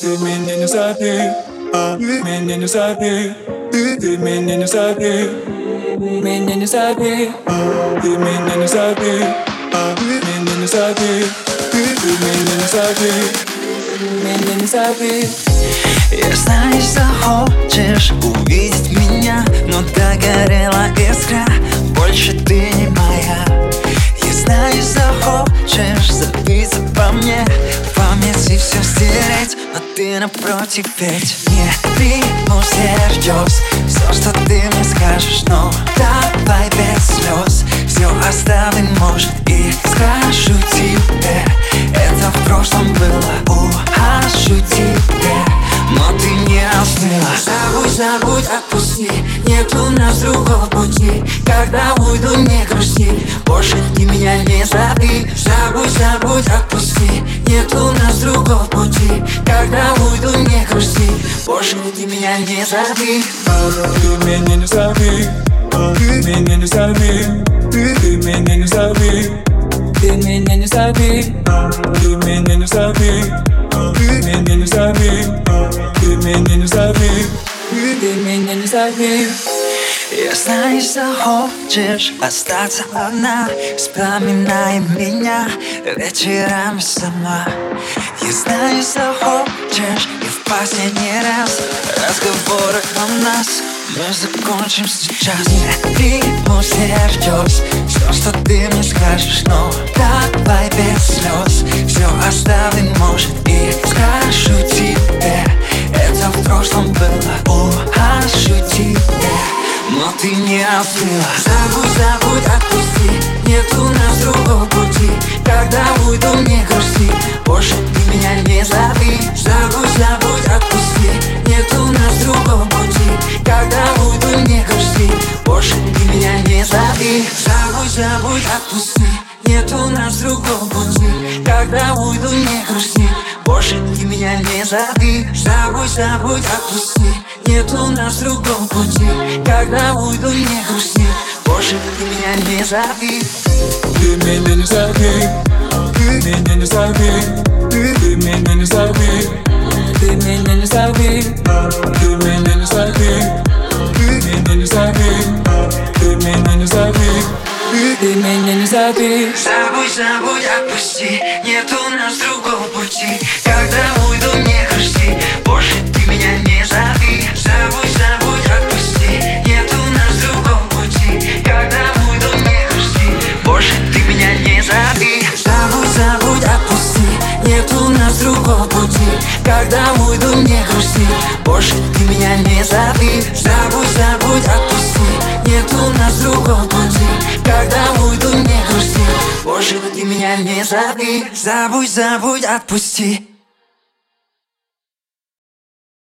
Ты меня не забей, а меня не забей Ты меня не забей Меня не забей, а ты меня не забей а Меня не забей Ты меня не забей Меня не забей Я знаю, захочешь увидеть меня Но догорела искра Ты напротив ведь Не приму всерьез Все, что ты мне скажешь Но давай без слез Все оставим, может, и скажу тебе. Это в прошлом было Ухожу тебе. Но ты не остыла. Забудь, забудь, отпусти. Нет у нас другого пути. Когда уйду, не грусти. Больше ты меня не зови. Забудь, забудь, отпусти. Нет у нас другого пути. Когда грусти. Больше ты меня не зови Ты меня не зови Ты меня не зови Ты меня не зови Ты меня не зови Ты меня не зови Ты меня не зови Ты меня не зови Ты меня не зови Я знаю, захочешь остаться одна. Вспоминай меня вечерами сама. Я знаю, захочешь последний раз. Разговоры о нас. Мы закончим сейчас. Приму всерьез Все, что ты мне скажешь Но давай без слез Все оставим, может, и скажу тебе. Это в прошлом было. Ухожу тебе. Но ты не остыла Забудь, забудь, отпусти. Нет у нас другого пути Забудь, забудь, отпусти. Нет у нас другого пути. Когда уйду, не грусти. Больше ты меня не зови. Забудь, забудь, отпусти. Нет у нас другого пути. Когда уйду, не грусти. Больше ты меня не зови. Ты меня не зови. Ты меня не зови. Ты меня не зови. Ты меня не зови. Ты меня не зови зови Забудь, забудь, отпусти. Нет у нас другого пути. Когда уйду, не грусти. Больше ты меня не зови. Забудь, забудь, отпусти. Нет у нас другого пути. Когда уйду, не грусти. Больше ты меня не зови. Забудь, забудь, отпусти. Нет у нас другого пути. Когда уйду, не грусти. Больше ты меня не зови. Забудь, забудь, отпусти. Нет у нас другого пути. Когда уйду, не Больше ты меня не зови Забудь, забудь, отпусти